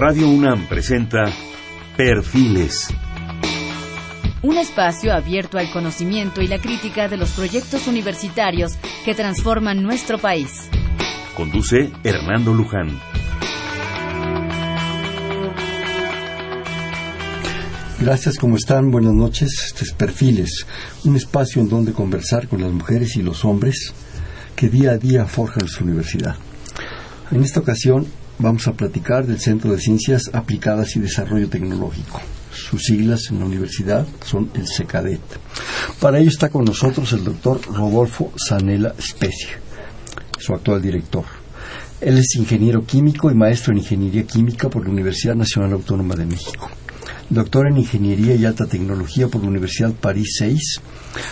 Radio UNAM presenta Perfiles. Un espacio abierto al conocimiento y la crítica de los proyectos universitarios que transforman nuestro país. Conduce Hernando Luján. Gracias, ¿cómo están? Buenas noches. Este es Perfiles, un espacio en donde conversar con las mujeres y los hombres que día a día forjan su universidad. En esta ocasión vamos a platicar del Centro de Ciencias Aplicadas y Desarrollo Tecnológico. Sus siglas en la universidad son el CECADET. Para ello está con nosotros el doctor Rodolfo Sanela Specie, su actual director. Él es ingeniero químico y maestro en ingeniería química por la Universidad Nacional Autónoma de México doctor en Ingeniería y Alta Tecnología por la Universidad París 6.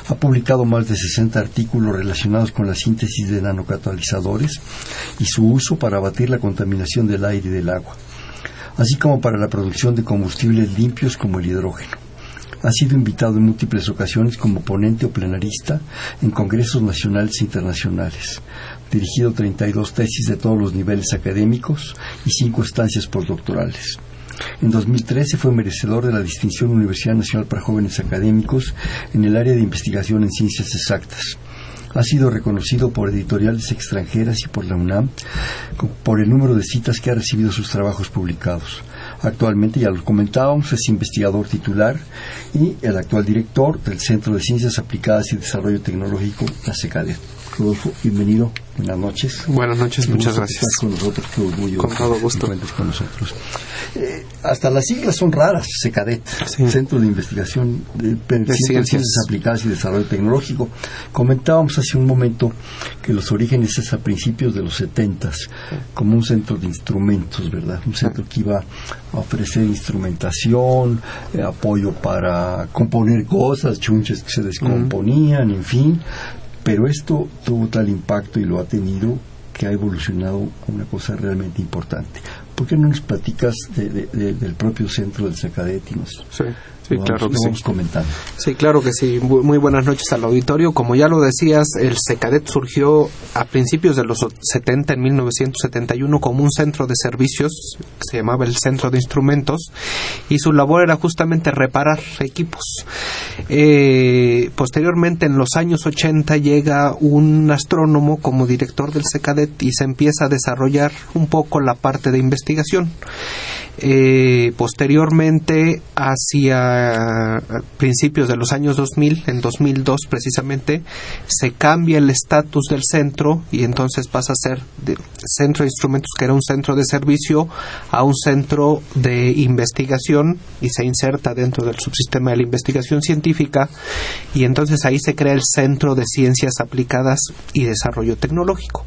Ha publicado más de 60 artículos relacionados con la síntesis de nanocatalizadores y su uso para abatir la contaminación del aire y del agua, así como para la producción de combustibles limpios como el hidrógeno. Ha sido invitado en múltiples ocasiones como ponente o plenarista en congresos nacionales e internacionales. Dirigido 32 tesis de todos los niveles académicos y cinco estancias postdoctorales. En 2013 fue merecedor de la distinción Universidad Nacional para Jóvenes Académicos en el área de investigación en ciencias exactas. Ha sido reconocido por editoriales extranjeras y por la UNAM por el número de citas que ha recibido sus trabajos publicados. Actualmente, ya lo comentábamos, es investigador titular y el actual director del Centro de Ciencias Aplicadas y Desarrollo Tecnológico, la SECADE. Rodolfo, bienvenido. Buenas noches. Buenas noches, muchas gracias. con nosotros, qué orgullo. Con todo gusto. con nosotros. Eh, hasta las siglas son raras, SECADET, Centro de Investigación de, Ciencias Aplicadas y Desarrollo Tecnológico. Comentábamos hace un momento que los orígenes es a principios de los setentas, como un centro de instrumentos, ¿verdad? Un centro que iba a ofrecer instrumentación, eh, apoyo para componer cosas, chunches que se descomponían, en fin, pero esto tuvo tal impacto y lo ha tenido que ha evolucionado a una cosa realmente importante. ¿Por qué no nos platicas del propio centro del Sacadet Sí. Sí, claro que sí. comentando. Sí, claro que sí. Muy buenas noches al auditorio. Como ya lo decías, el SECADET surgió a principios de los 70, en 1971, como un centro de servicios, se llamaba el Centro de Instrumentos, y su labor era justamente reparar equipos. Eh, posteriormente, en los años 80, llega un astrónomo como director del SECADET y se empieza a desarrollar un poco la parte de investigación. Eh, posteriormente, hacia principios de los años 2000, en 2002 precisamente, se cambia el estatus del centro y entonces pasa a ser de centro de instrumentos, que era un centro de servicio, a un centro de investigación y se inserta dentro del subsistema de la investigación científica y entonces ahí se crea el Centro de Ciencias Aplicadas y Desarrollo Tecnológico.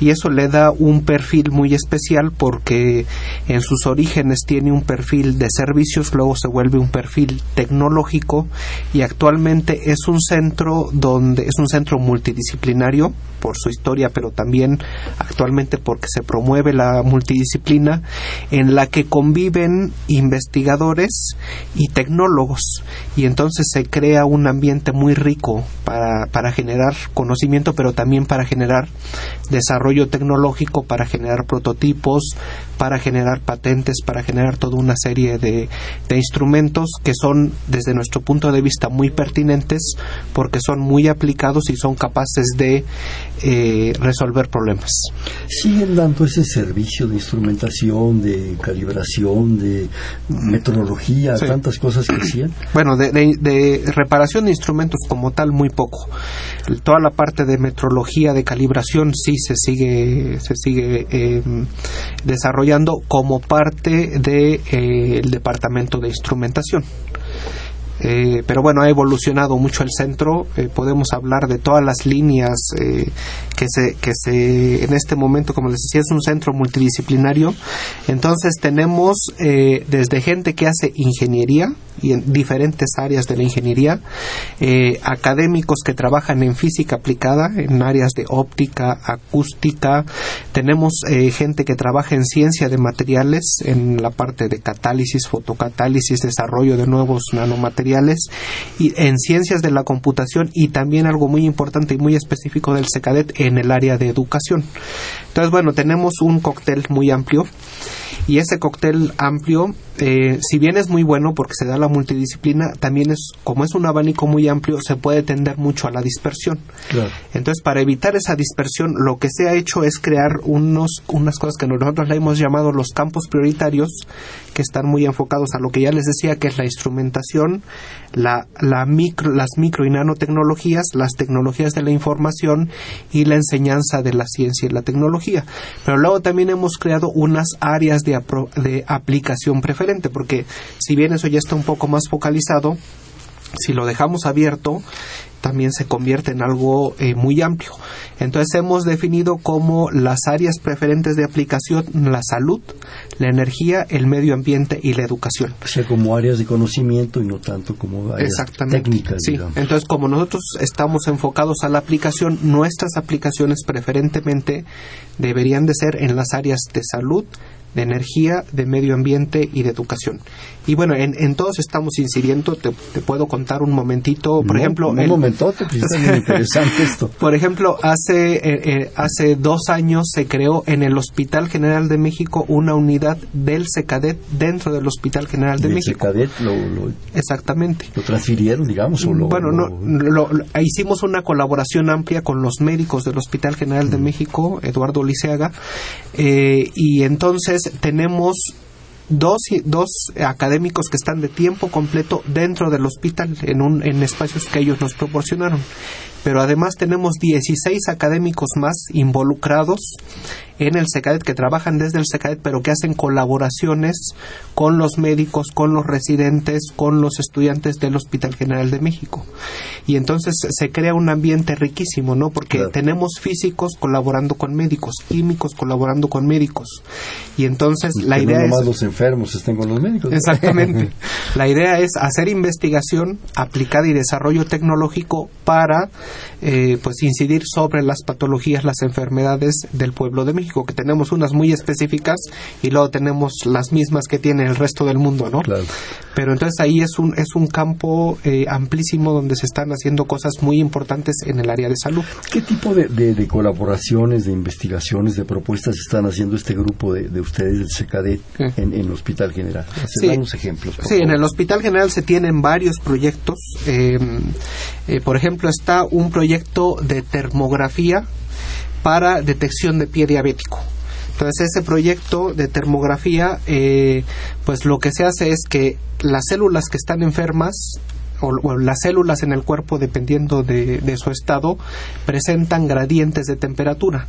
Y eso le da un perfil muy especial porque en sus orígenes tiene un perfil de servicios, luego se vuelve un perfil tecnológico y actualmente es un centro donde es un centro multidisciplinario por su historia, pero también actualmente porque se promueve la multidisciplina en la que conviven investigadores y tecnólogos. Y entonces se crea un ambiente muy rico para, para generar conocimiento, pero también para generar desarrollo tecnológico, para generar prototipos, para generar patentes, para generar toda una serie de, de instrumentos que son desde nuestro punto de vista muy pertinentes porque son muy aplicados y son capaces de eh, resolver problemas. ¿Siguen dando ese servicio de instrumentación, de calibración, de metrología, tantas cosas que hacían? Bueno, de, reparación de instrumentos como tal, muy poco. Toda la parte de metrología, de calibración, sí se sigue, se sigue em, desarrollando como parte del de, eh, departamento de instrumentación. Eh, pero bueno, ha evolucionado mucho el centro. Eh, podemos hablar de todas las líneas eh, que, se, que se, en este momento, como les decía, es un centro multidisciplinario. Entonces tenemos desde gente que hace ingeniería, y en diferentes áreas de la ingeniería, eh, académicos que trabajan en física aplicada, en áreas de óptica, acústica, tenemos eh, gente que trabaja en ciencia de materiales, en la parte de catálisis, fotocatálisis, desarrollo de nuevos nanomateriales, y en ciencias de la computación y también algo muy importante y muy específico del SECADET en el área de educación. Entonces, bueno, tenemos un cóctel muy amplio Y ese cóctel amplio, eh, si bien es muy bueno porque se da la multidisciplina, también es, como es un abanico muy amplio, se puede tender mucho a la dispersión. Entonces, para evitar esa dispersión, lo que se ha hecho es crear unos, unas cosas que nosotros le hemos llamado los campos prioritarios, que están muy enfocados a lo que ya les decía, que es la instrumentación, la, la micro, las micro y nanotecnologías, las tecnologías de la información y la enseñanza de la ciencia y la tecnología. Pero luego también hemos creado unas áreas de, de aplicación preferente, porque si bien eso ya está un poco más focalizado, si lo dejamos abierto, también se convierte en algo eh, muy amplio. Entonces hemos definido como las áreas preferentes de aplicación la salud, la energía, el medio ambiente y la educación. O sea, como áreas de conocimiento y no tanto como áreas técnicas. Sí. Entonces, como nosotros estamos enfocados a la aplicación, nuestras aplicaciones preferentemente deberían de ser en las áreas de salud, de energía, de medio ambiente y de educación. Y bueno, en, todos estamos incidiendo, te, puedo contar un momentito, por ejemplo... Un momentote, pues es interesante esto. Por ejemplo, hace, eh, eh, hace dos años se creó en el Hospital General de México una unidad del SECADET dentro del Hospital General de México. SECADET lo, Exactamente. ¿Lo transfirieron, digamos? O bueno, no, hicimos una colaboración amplia con los médicos del Hospital General de México, Eduardo Liceaga, eh, y entonces tenemos dos, dos académicos que están de tiempo completo dentro del hospital en, un, en espacios que ellos nos proporcionaron pero además tenemos 16 académicos más involucrados en el SECADET que trabajan desde el SECADET pero que hacen colaboraciones con los médicos, con los residentes, con los estudiantes del Hospital General de México. Y entonces se crea un ambiente riquísimo, ¿no? Porque tenemos físicos colaborando con médicos, químicos colaborando con médicos. Y entonces la idea no es los enfermos estén con los médicos. Exactamente. la idea es hacer investigación aplicada y desarrollo tecnológico para eh, pues incidir sobre las patologías, las enfermedades del pueblo de México, que tenemos unas muy específicas y luego tenemos las mismas que tiene el resto del mundo, ¿no? Pero entonces ahí es un, es un campo eh, amplísimo donde se están haciendo cosas muy importantes en el área de salud. ¿Qué tipo de, de, colaboraciones, de investigaciones, de propuestas están haciendo este grupo de, ustedes del SECADET en, el Hospital General? Sí. ejemplos. sí, en el Hospital General se tienen varios proyectos. Eh, por ejemplo, está un proyecto proyecto de termografía para detección de pie diabético. Entonces ese proyecto de termografía, eh, pues lo que se hace es que las células que están enfermas o, las células en el cuerpo, dependiendo de, su estado, presentan gradientes de temperatura.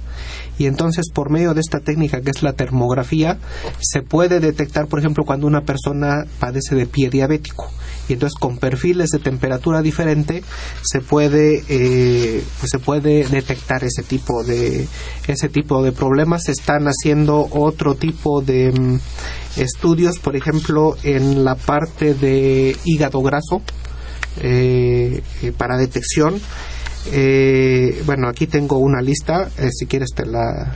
Y entonces, por medio de esta técnica que es la termografía, se puede detectar, por ejemplo, cuando una persona padece de pie diabético. Y entonces, con perfiles de temperatura diferente, se puede, eh, pues se puede detectar ese tipo de, ese tipo de problemas. Se están haciendo otro tipo de mm, estudios, por ejemplo, en la parte de hígado graso eh, eh, para detección eh, bueno, aquí tengo una lista, eh, si quieres te la,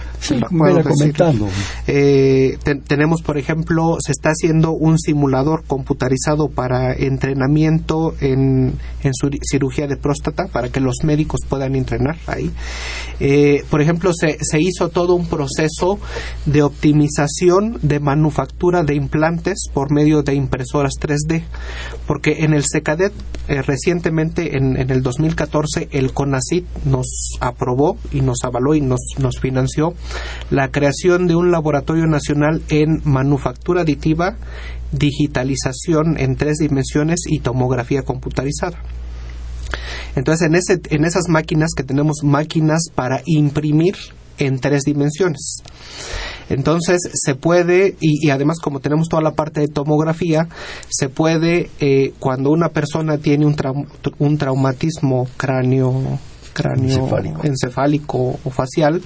comentando. Eh, tenemos, por ejemplo, se está haciendo un simulador computarizado para entrenamiento en, en cirugía de próstata para que los médicos puedan entrenar ahí. Eh, por ejemplo, se, se hizo todo un proceso de optimización de manufactura de implantes por medio de impresoras 3D, porque en el SECADET recientemente, en, en el 2014, el CONACIT nos aprobó y nos avaló y nos, financió la creación de un laboratorio nacional en manufactura aditiva, digitalización en tres dimensiones y tomografía computarizada. Entonces, en, ese, en esas máquinas que tenemos máquinas para imprimir en tres dimensiones. Entonces se puede, y, además como tenemos toda la parte de tomografía, se puede, eh, cuando una persona tiene un, un traumatismo cráneo cráneo encefálico. o facial.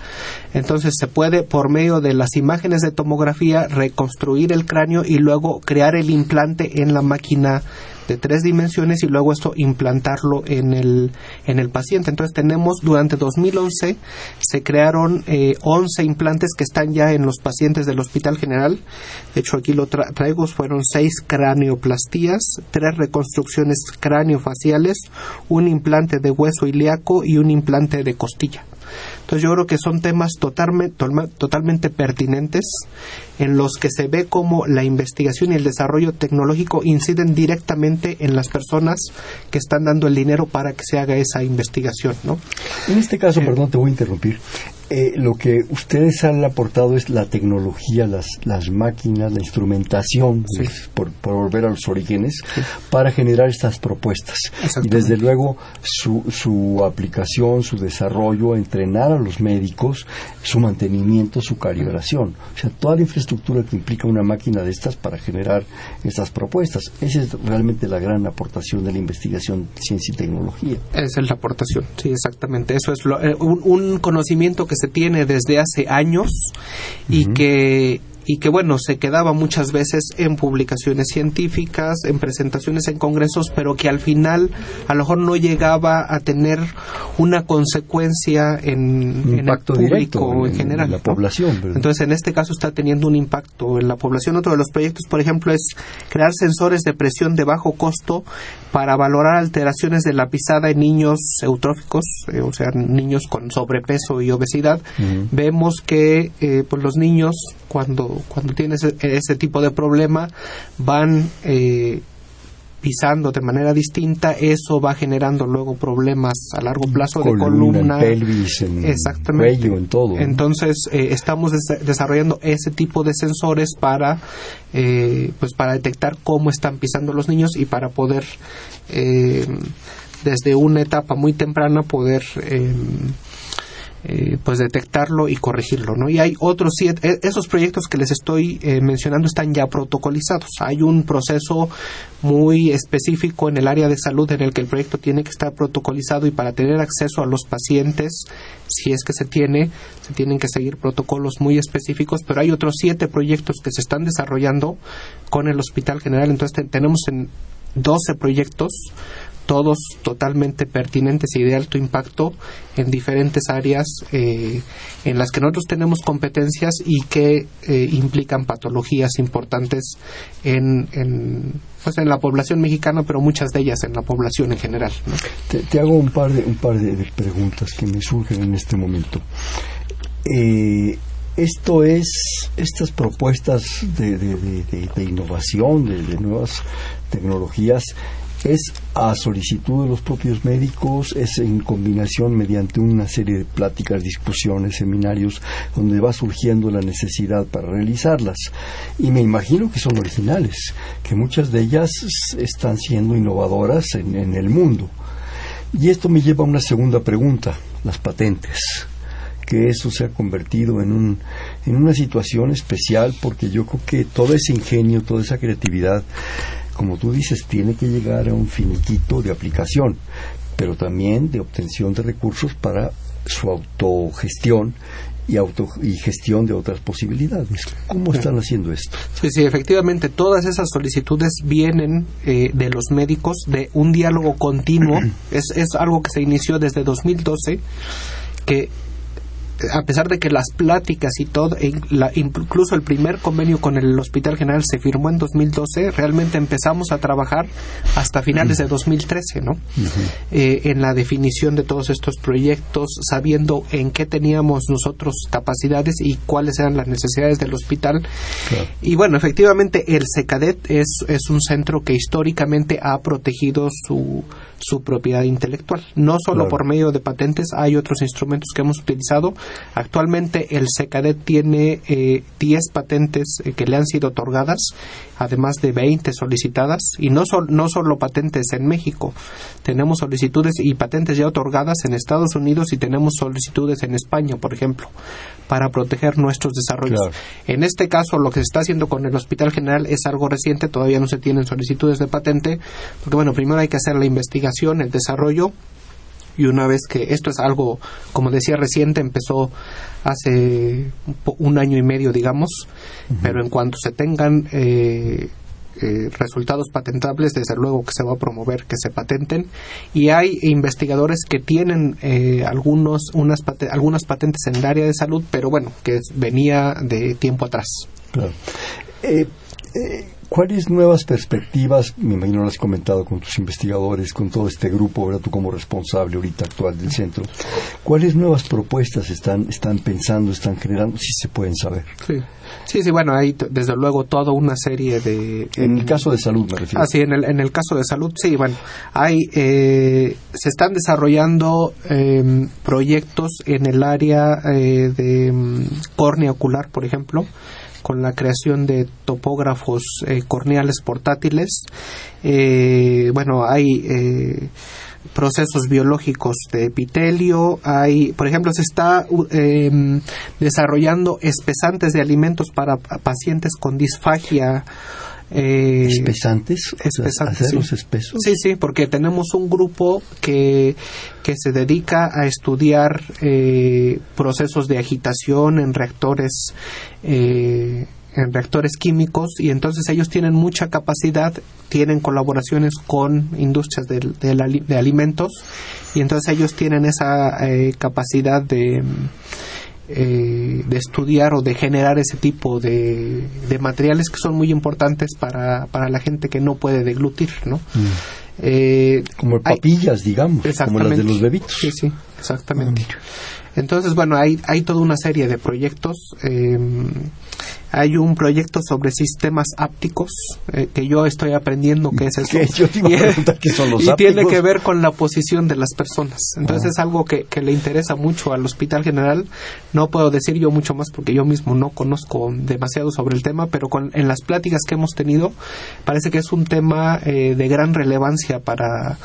Entonces se puede, por medio de las imágenes de tomografía, reconstruir el cráneo y luego crear el implante en la máquina de tres dimensiones y luego esto implantarlo en el, en el paciente. Entonces tenemos durante 2011 se crearon eh, 11 implantes que están ya en los pacientes del Hospital General. De hecho aquí lo traigo, fueron seis cranioplastías, tres reconstrucciones craneofaciales, un implante de hueso ilíaco y un implante de costilla. Entonces yo creo que son temas totalmente, totalmente pertinentes en los que se ve cómo la investigación y el desarrollo tecnológico inciden directamente en las personas que están dando el dinero para que se haga esa investigación. ¿no? En este caso, perdón, te voy a interrumpir. Eh, lo que ustedes han aportado es la tecnología, las, las máquinas, la instrumentación, por, volver a los orígenes, para generar estas propuestas. Y desde luego su, su aplicación, su desarrollo, entrenar a los médicos, su mantenimiento, su calibración. O sea, toda la infraestructura que implica una máquina de estas para generar estas propuestas. Esa es realmente la gran aportación de la investigación, ciencia y tecnología. Esa es la aportación, sí, exactamente. Eso es lo, eh, un, un conocimiento que se tiene desde hace años y que y que bueno, se quedaba muchas veces en publicaciones científicas, en presentaciones en congresos, pero que al final a lo mejor no llegaba a tener una consecuencia en, el público en, general. En la población. Entonces, en este caso está teniendo un impacto en la población. Otro de los proyectos, por ejemplo, es crear sensores de presión de bajo costo para valorar alteraciones de la pisada en niños eutróficos, eh, o sea, niños con sobrepeso y obesidad. Vemos que eh, pues los niños cuando cuando tienes ese, tipo de problema van eh, pisando de manera distinta, eso va generando luego problemas a largo plazo de columna, pelvis, en exactamente. en todo. Entonces eh, estamos desarrollando ese tipo de sensores para, eh, pues para detectar cómo están pisando los niños y para poder desde una etapa muy temprana poder eh, pues detectarlo y corregirlo, ¿no? Y hay otros siete, e, esos proyectos que les estoy eh, mencionando están ya protocolizados. Hay un proceso muy específico en el área de salud en el que el proyecto tiene que estar protocolizado y para tener acceso a los pacientes, si es que se tiene, se tienen que seguir protocolos muy específicos, pero hay otros siete proyectos que se están desarrollando con el Hospital General. Entonces tenemos en 12 proyectos todos totalmente pertinentes y de alto impacto en diferentes áreas eh, en las que nosotros tenemos competencias y que eh, implican patologías importantes en, en, pues en la población mexicana, pero muchas de ellas en la población en general. Te, hago un par de, un par de, preguntas que me surgen en este momento. Eh, esto es, estas propuestas de, de innovación, de, nuevas tecnologías, es a solicitud de los propios médicos, es en combinación mediante una serie de pláticas, discusiones, seminarios, donde va surgiendo la necesidad para realizarlas. Y me imagino que son originales, que muchas de ellas están siendo innovadoras en, el mundo. Y esto me lleva a una segunda pregunta, las patentes que eso se ha convertido en, un, en una situación especial porque yo creo que todo ese ingenio, toda esa creatividad como tú dices, tiene que llegar a un finiquito de aplicación, pero también de obtención de recursos para su autogestión y, auto, y gestión de otras posibilidades. ¿Cómo están haciendo esto? Sí, sí, efectivamente, todas esas solicitudes vienen eh, de los médicos, de un diálogo continuo. es, es algo que se inició desde 2012, que a pesar de que las pláticas y todo, incluso el primer convenio con el Hospital General se firmó en 2012, realmente empezamos a trabajar hasta finales de 2013, ¿no? Eh, en la definición de todos estos proyectos, sabiendo en qué teníamos nosotros capacidades y cuáles eran las necesidades del hospital. Y bueno, efectivamente, el SECADET es, es un centro que históricamente ha protegido su su propiedad intelectual. No solo por medio de patentes, hay otros instrumentos que hemos utilizado. Actualmente el SECADET tiene eh, 10 patentes eh, que le han sido otorgadas, además de 20 solicitadas, y no, no solo patentes en México. Tenemos solicitudes y patentes ya otorgadas en Estados Unidos y tenemos solicitudes en España, por ejemplo, para proteger nuestros desarrollos. En este caso, lo que se está haciendo con el Hospital General es algo reciente, todavía no se tienen solicitudes de patente, porque bueno, primero hay que hacer la investigación el desarrollo y una vez que esto es algo, como decía reciente, empezó hace un año y medio, digamos, pero en cuanto se tengan eh, eh, resultados patentables, desde luego que se va a promover que se patenten. Y hay investigadores que tienen eh, algunos, unas algunas patentes en el área de salud, pero bueno, que venía de tiempo atrás. Claro Eh, ¿Cuáles nuevas perspectivas, me imagino lo has comentado con tus investigadores, con todo este grupo, ahora tú como responsable ahorita actual del centro, cuáles nuevas propuestas están, están pensando, están generando, si se pueden saber? Sí. Sí, sí, bueno, hay desde luego toda una serie de... En el caso de salud me refiero. Ah, sí, en el, en el caso de salud, sí, bueno, hay, eh, se están desarrollando eh, proyectos en el área eh, de mm, córnea ocular, por ejemplo, con la creación de topógrafos eh, corneales portátiles. Eh, bueno, hay eh, procesos biológicos de epitelio, hay, por ejemplo, se está em, desarrollando espesantes de alimentos para pacientes con disfagia. Eh, ¿Espesantes? espesantes ¿Hacerlos espesos? Sí, sí, porque tenemos un grupo que, que se dedica a estudiar eh, procesos de agitación en reactores eh, en reactores químicos y entonces ellos tienen mucha capacidad, tienen colaboraciones con industrias de, de, de alimentos y entonces ellos tienen esa eh, capacidad de, eh, de estudiar o de generar ese tipo de, de materiales que son muy importantes para, para la gente que no puede deglutir, ¿no? Mm. Eh, como papillas, hay, digamos, como las de los bebitos. Sí, sí, exactamente. Mm. Entonces, bueno, hay, hay toda una serie de proyectos. Eh, hay un proyecto sobre sistemas ápticos eh, que yo estoy aprendiendo qué es eso. Yo te iba a preguntar qué son los y ápticos. tiene que ver con la posición de las personas. Entonces ah. es algo que, que, le interesa mucho al Hospital General. No puedo decir yo mucho más porque yo mismo no conozco demasiado sobre el tema, pero con, en las pláticas que hemos tenido parece que es un tema eh, de gran relevancia para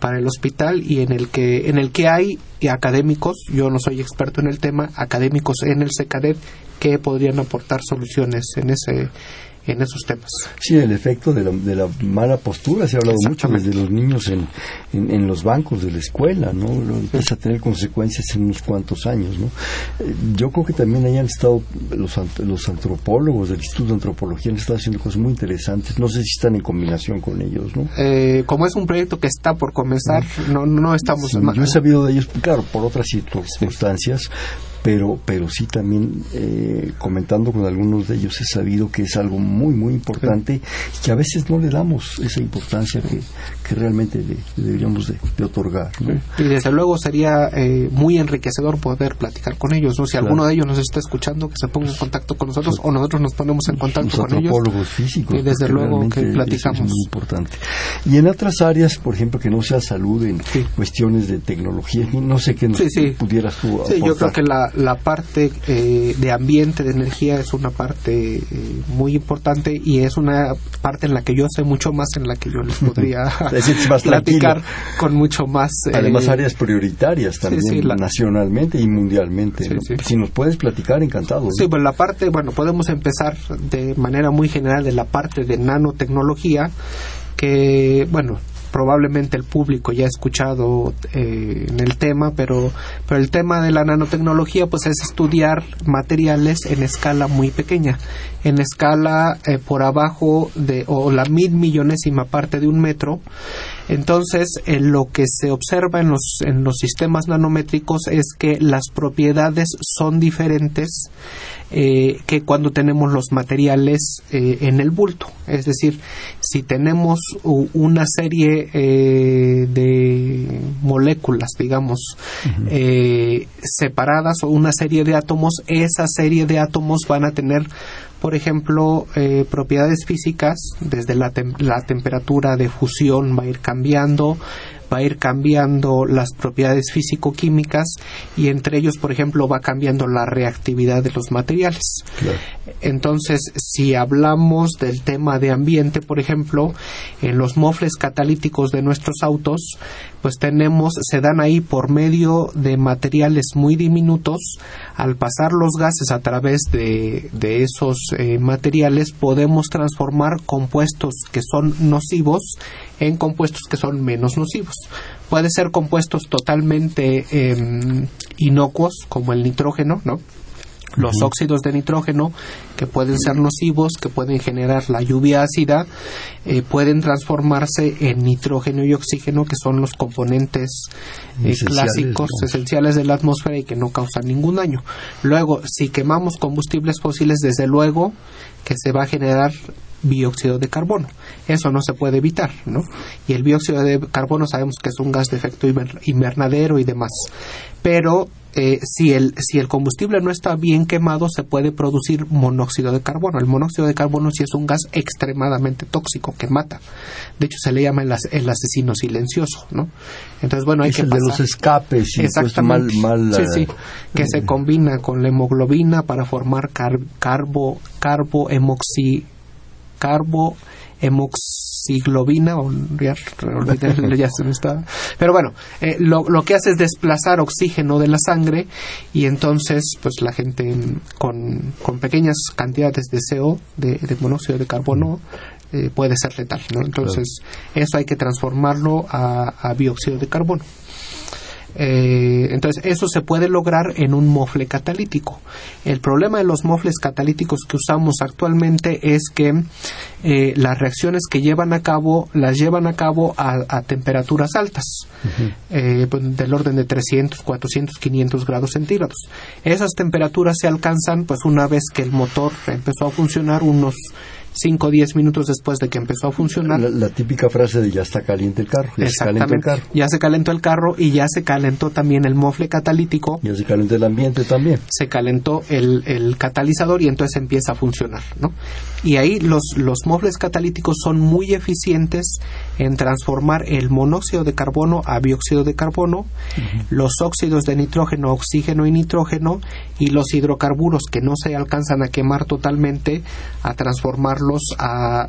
para el hospital y en el que en el que hay académicos, yo no soy experto en el tema, académicos en el SECADET que podrían aportar soluciones en ese en esos temas. Sí, el efecto de la, de la mala postura se ha hablado mucho desde los niños en, en, en, los bancos de la escuela, ¿no? Lo empieza a tener consecuencias en unos cuantos años, ¿no? Eh, yo creo que también hayan estado los, los antropólogos del Instituto de Antropología han estado haciendo cosas muy interesantes, no sé si están en combinación con ellos, ¿no? Eh, como es un proyecto que está por comenzar, no, no, no estamos... Sí, yo he sabido de ellos, claro, por otras circunstancias, pero pero sí también eh, comentando con algunos de ellos he sabido que es algo muy muy importante y que a veces no le damos esa importancia que, que realmente le, le deberíamos de, de otorgar ¿no? y desde luego sería eh, muy enriquecedor poder platicar con ellos ¿no? si claro. alguno de ellos nos está escuchando que se ponga en contacto con nosotros o nosotros nos ponemos en contacto con ellos y físicos Eh, desde luego que platicamos es muy importante y en otras áreas por ejemplo que no sea salud en sí. cuestiones de tecnología no sé qué nos sí, sí. pudieras tú sí, yo creo que la, la parte eh, de ambiente, de energía, es una parte eh, muy importante y es una parte en la que yo sé mucho más, en la que yo les podría platicar con mucho más. Además, eh, áreas prioritarias también, sí, sí, la... nacionalmente y mundialmente. ¿no? Si nos puedes platicar, encantado. Sí, pues la parte, bueno, podemos empezar de manera muy general de la parte de nanotecnología que, bueno, probablemente el público ya ha escuchado eh, en el tema, pero, pero el tema de la nanotecnología pues es estudiar materiales en escala muy pequeña, en escala eh, por abajo de o la mil millonésima parte de un metro. Entonces, eh, lo que se observa en los, en los sistemas nanométricos es que las propiedades son diferentes eh, que cuando tenemos los materiales eh, en el bulto. Es decir, si tenemos una serie eh, de moléculas, digamos, uh -huh. separadas o una serie de átomos, esa serie de átomos van a tener por ejemplo, eh, propiedades físicas, desde la, tem la, temperatura de fusión va a ir cambiando, va a ir cambiando las propiedades físico-químicas y entre ellos, por ejemplo, va cambiando la reactividad de los materiales. Claro. Entonces, si hablamos del tema de ambiente, por ejemplo, en los mofles catalíticos de nuestros autos, pues tenemos, se dan ahí por medio de materiales muy diminutos. Al pasar los gases a través de, de esos eh, materiales, podemos transformar compuestos que son nocivos en compuestos que son menos nocivos. Puede ser compuestos totalmente eh, inocuos, como el nitrógeno, ¿no? Los óxidos de nitrógeno, que pueden ser nocivos, que pueden generar la lluvia ácida, eh, pueden transformarse en nitrógeno y oxígeno, que son los componentes eh, clásicos, esenciales de la atmósfera y que no causan ningún daño. Luego, si quemamos combustibles fósiles, desde luego que se va a generar dióxido de carbono. Eso no se puede evitar, ¿no? Y el dióxido de carbono sabemos que es un gas de efecto invernadero y demás. Pero eh, si, el, si el combustible no está bien quemado, se puede producir monóxido de carbono. El monóxido de carbono sí es un gas extremadamente tóxico que mata. De hecho, se le llama el, asesino silencioso, ¿no? Entonces, bueno, hay es que el de los escapes y pues mal, mal, sí, sí, que se combina con la hemoglobina para formar carbo, carbo carbo hemoxiglobina, o ya, ya se me está. Pero bueno, eh, lo, lo, que hace es desplazar oxígeno de la sangre y entonces, pues la gente con, con pequeñas cantidades de CO, de, monóxido de carbono, eh, puede ser letal, ¿no? Entonces, eso hay que transformarlo a, a dióxido de carbono. Eh, entonces, eso se puede lograr en un mofle catalítico. El problema de los mofles catalíticos que usamos actualmente es que eh, las reacciones que llevan a cabo las llevan a cabo a, temperaturas altas, eh, pues, del orden de 300, 400, 500 grados centígrados. Esas temperaturas se alcanzan pues una vez que el motor empezó a funcionar unos 5 o 10 minutos después de que empezó a funcionar. La, típica frase de ya está caliente el carro. Ya se calentó el carro. Ya se calentó el carro y ya se calentó también el mofle catalítico. Ya se calentó el ambiente también. Se calentó el, el catalizador y entonces empieza a funcionar. ¿no? Y ahí los, los mofles catalíticos son muy eficientes en transformar el monóxido de carbono a dióxido de carbono, los óxidos de nitrógeno, oxígeno y nitrógeno y los hidrocarburos que no se alcanzan a quemar totalmente a a,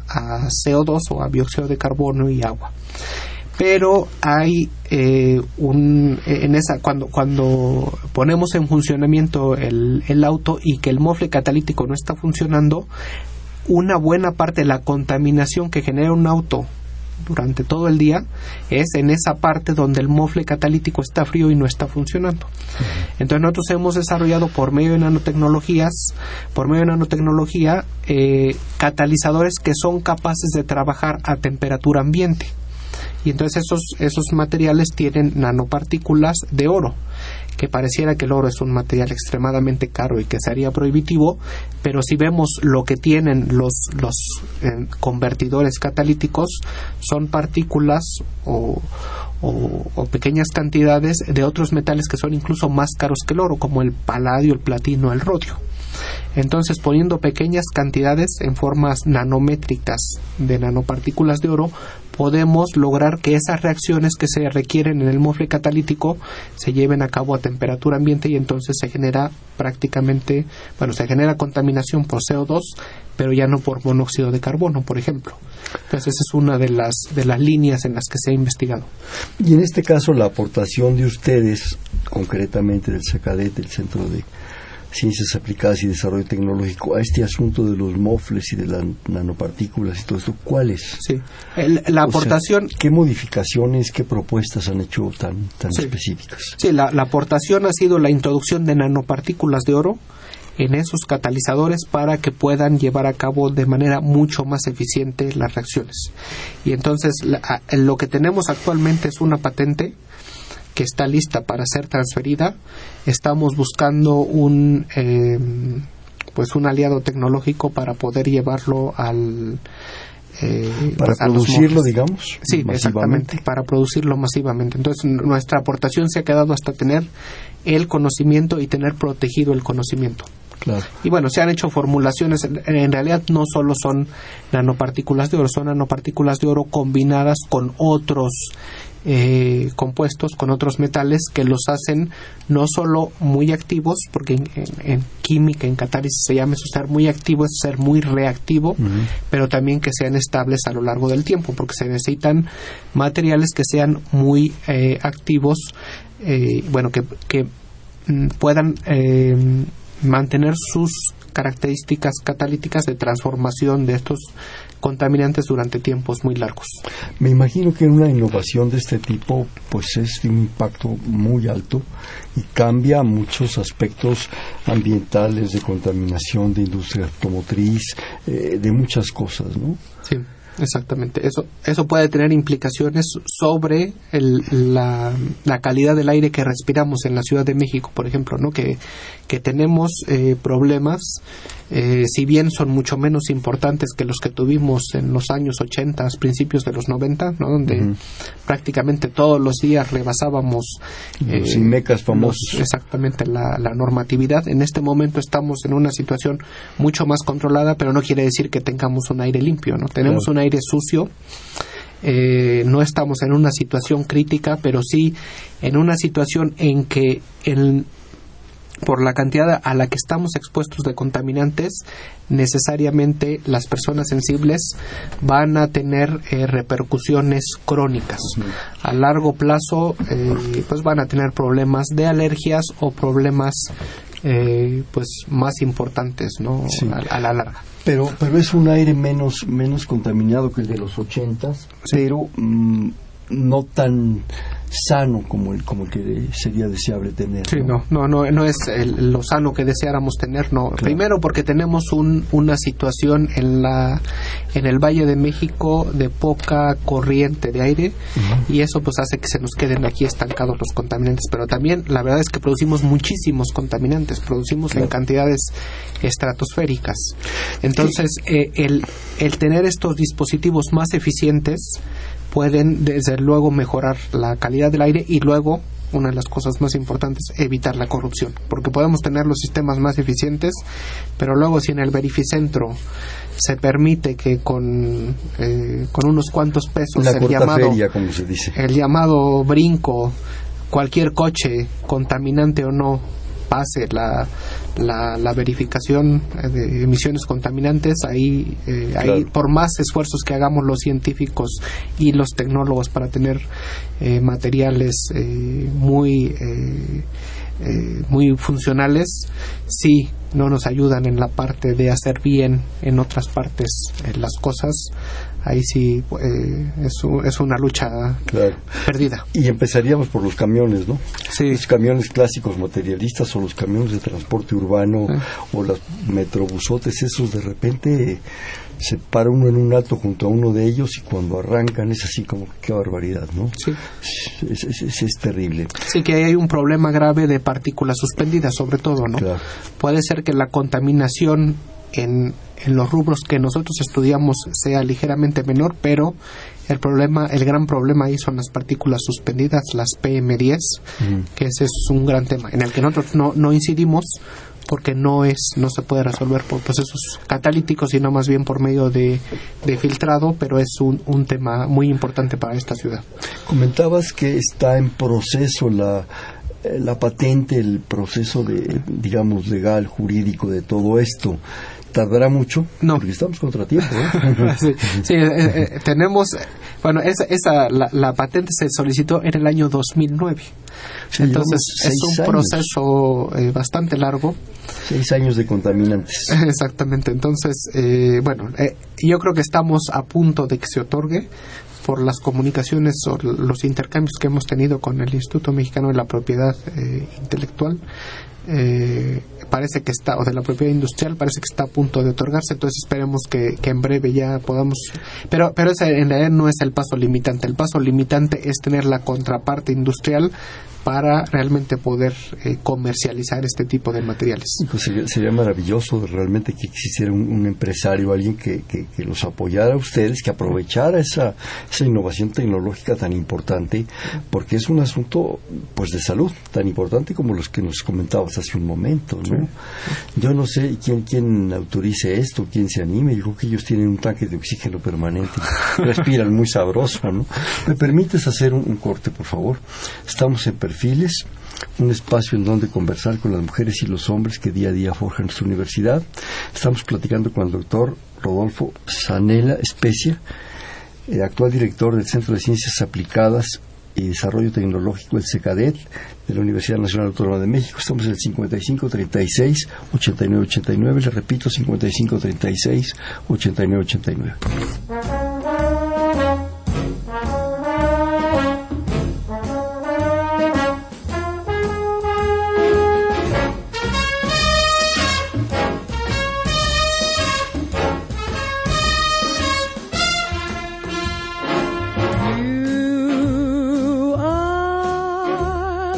CO2 o a dióxido de carbono y agua. Pero hay eh, un en esa cuando cuando ponemos en funcionamiento el, el, auto y que el mofle catalítico no está funcionando una buena parte de la contaminación que genera un auto durante todo el día es en esa parte donde el mofle catalítico está frío y no está funcionando. Entonces nosotros hemos desarrollado por medio de nanotecnologías, por medio de nanotecnología, eh, catalizadores que son capaces de trabajar a temperatura ambiente. Y entonces esos, esos materiales tienen nanopartículas de oro que pareciera que el oro es un material extremadamente caro y que sería prohibitivo, pero si vemos lo que tienen los, los eh, convertidores catalíticos, son partículas o, o, pequeñas cantidades de otros metales que son incluso más caros que el oro, como el paladio, el platino, el rodio. Entonces, poniendo pequeñas cantidades en formas nanométricas de nanopartículas de oro, podemos lograr que esas reacciones que se requieren en el mofle catalítico se lleven a cabo a temperatura ambiente y entonces se genera prácticamente, bueno, se genera contaminación por CO2, pero ya no por monóxido de carbono, por ejemplo. Entonces esa es una de las de las líneas en las que se ha investigado. Y en este caso la aportación de ustedes, concretamente del SACADET, del Centro de ciencias aplicadas y desarrollo tecnológico a este asunto de los mofles y de las nanopartículas y todo esto, ¿cuáles? Sí, la aportación... ¿Qué modificaciones, qué propuestas han hecho tan, tan específicas? Sí, la, aportación ha sido la introducción de nanopartículas de oro en esos catalizadores para que puedan llevar a cabo de manera mucho más eficiente las reacciones. Y entonces lo que tenemos actualmente es una patente que está lista para ser transferida. Estamos buscando un eh, pues un aliado tecnológico para poder llevarlo al eh, para producirlo, digamos. Sí, exactamente, para producirlo masivamente. Entonces, nuestra aportación se ha quedado hasta tener el conocimiento y tener protegido el conocimiento. Claro. Y bueno, se han hecho formulaciones, en realidad no solo son nanopartículas de oro, son nanopartículas de oro combinadas con otros eh, compuestos con otros metales que los hacen no solo muy activos, porque en, química, en catálisis se llama eso estar muy activo, es ser muy reactivo, pero también que sean estables a lo largo del tiempo, porque se necesitan materiales que sean muy eh, activos, eh, bueno, que, que mm, puedan mantener sus características catalíticas de transformación de estos contaminantes durante tiempos muy largos. Me imagino que una innovación de este tipo pues es de un impacto muy alto y cambia muchos aspectos ambientales, de contaminación, de industria automotriz, eh, de muchas cosas, ¿no? Sí. Exactamente. Eso, eso puede tener implicaciones sobre el, la, la, calidad del aire que respiramos en la Ciudad de México, por ejemplo, ¿no? Que, que tenemos eh, problemas, eh, si bien son mucho menos importantes que los que tuvimos en los años 80, principios de los 90, ¿no? Donde uh -huh. prácticamente todos los días rebasábamos eh, los famosos. Los, exactamente la, la normatividad. En este momento estamos en una situación mucho más controlada, pero no quiere decir que tengamos un aire limpio, ¿no? Tenemos claro. un aire sucio. Eh, no estamos en una situación crítica, pero sí en una situación en que el, por la cantidad a la que estamos expuestos de contaminantes, necesariamente las personas sensibles van a tener eh, repercusiones crónicas. A largo plazo, eh, pues van a tener problemas de alergias o problemas eh, pues más importantes, ¿no? Sí. A, a, la larga. Pero, pero es un aire menos, menos contaminado que el de los ochentas, sí. pero mmm, no tan sano como el como el que sería deseable tener. Sí, no, no, no, no es el, lo sano que deseáramos tener, no. Claro. Primero porque tenemos un, una situación en la en el Valle de México de poca corriente de aire uh -huh. y eso pues hace que se nos queden aquí estancados los contaminantes, pero también la verdad es que producimos muchísimos contaminantes, producimos claro. en cantidades estratosféricas. Entonces, eh, el, el tener estos dispositivos más eficientes pueden desde luego mejorar la calidad del aire y luego una de las cosas más importantes evitar la corrupción porque podemos tener los sistemas más eficientes pero luego si en el verificentro se permite que con eh, con unos cuantos pesos la el llamado feria, como se dice. el llamado brinco cualquier coche contaminante o no pase la, la, la, verificación de emisiones contaminantes, ahí, eh, claro. ahí, por más esfuerzos que hagamos los científicos y los tecnólogos para tener eh, materiales eh, muy, muy funcionales, sí no nos ayudan en la parte de hacer bien en otras partes las cosas, ahí sí eh, es, es, una lucha claro. perdida. Y empezaríamos por los camiones, ¿no? Sí. Los camiones clásicos materialistas o los camiones de transporte urbano sí. o los metrobusotes, esos de repente se para uno en un alto junto a uno de ellos y cuando arrancan es así como qué barbaridad, ¿no? Sí. Es, es, es, es terrible. Sí, que hay un problema grave de partículas suspendidas, sobre todo, ¿no? Claro. Puede ser que la contaminación en, en, los rubros que nosotros estudiamos sea ligeramente menor, pero el problema, el gran problema ahí son las partículas suspendidas, las PM10, mm. que ese es un gran tema, en el que nosotros no, no incidimos porque no es no se puede resolver por procesos catalíticos sino más bien por medio de, de filtrado pero es un, un, tema muy importante para esta ciudad comentabas que está en proceso la la patente el proceso de digamos legal jurídico de todo esto tardará mucho no. porque estamos contra tiempo ¿eh? sí, sí eh, eh, tenemos bueno esa, esa la, la, patente se solicitó en el año 2009 sí, entonces es un años. proceso eh, bastante largo. Seis años de contaminantes. Exactamente entonces eh, bueno yo creo que estamos a punto de que se otorgue por las comunicaciones o los intercambios que hemos tenido con el Instituto Mexicano de la Propiedad Intelectual. Eh, parece que está, o de la propiedad industrial, parece que está a punto de otorgarse, entonces esperemos que, que en breve ya podamos. Pero, pero ese en realidad no es el paso limitante. El paso limitante es tener la contraparte industrial para realmente poder eh, comercializar este tipo de materiales. Pues sería, sería, maravilloso realmente que existiera un, un empresario, alguien que, que, que, los apoyara a ustedes, que aprovechara esa, esa innovación tecnológica tan importante, porque es un asunto pues de salud tan importante como los que nos comentabas hace un momento. ¿no? Yo no sé quién, quién autorice esto, quién se anime, yo creo que ellos tienen un tanque de oxígeno permanente, respiran muy sabroso. ¿no? ¿Me permites hacer un, un corte, por favor? Estamos en perfiles, un espacio en donde conversar con las mujeres y los hombres que día a día forjan nuestra universidad. Estamos platicando con el doctor Rodolfo Sanela Especia, el actual director del Centro de Ciencias Aplicadas y Desarrollo Tecnológico, el CECADET, de la Universidad Nacional Autónoma de México. Estamos en el 5536 8989, le repito,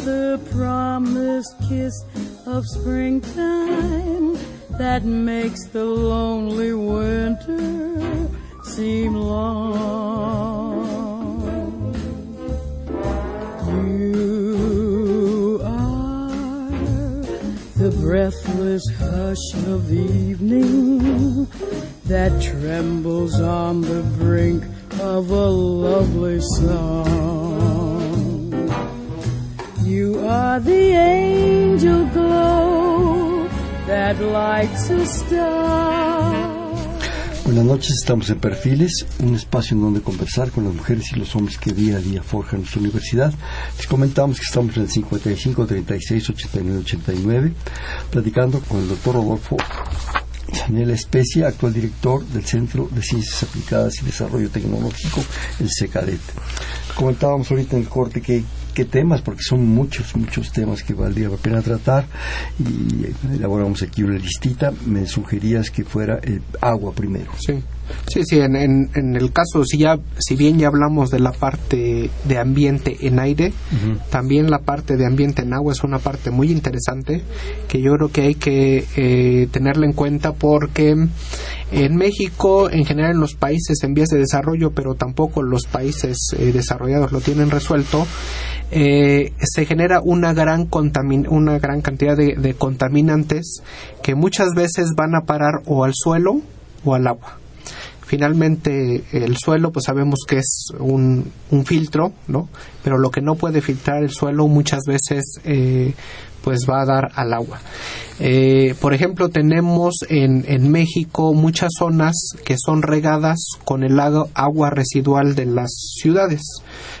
the promised kiss of springtime that makes the lonely winter seem long. You are the breathless hush of evening that trembles on the brink of a lovely song. You are the angel glow that lights a star. Buenas noches, estamos en Perfiles, un espacio en donde conversar con las mujeres y los hombres que día a día forjan nuestra universidad. Les comentamos que estamos en el 55 36 89 89, platicando con el doctor Rodolfo Daniel Especia, actual director del Centro de Ciencias Aplicadas y Desarrollo Tecnológico, el CECADET. Comentábamos ahorita en el corte que qué temas, porque son muchos, muchos temas que valdría la pena tratar y elaboramos aquí una listita. Me sugerías que fuera el agua primero. Sí. Sí, sí, en, en, el caso, si ya, si bien ya hablamos de la parte de ambiente en aire, también la parte de ambiente en agua es una parte muy interesante que yo creo que hay que eh, tenerla en cuenta porque en México, en general en los países en vías de desarrollo, pero tampoco los países eh, desarrollados lo tienen resuelto, eh, se genera una gran, una gran cantidad de, contaminantes que muchas veces van a parar o al suelo o al agua finalmente el suelo pues sabemos que es un, un, filtro no pero lo que no puede filtrar el suelo muchas veces eh, pues va a dar al agua. Eh, por ejemplo tenemos en, en México muchas zonas que son regadas con el agua residual de las ciudades.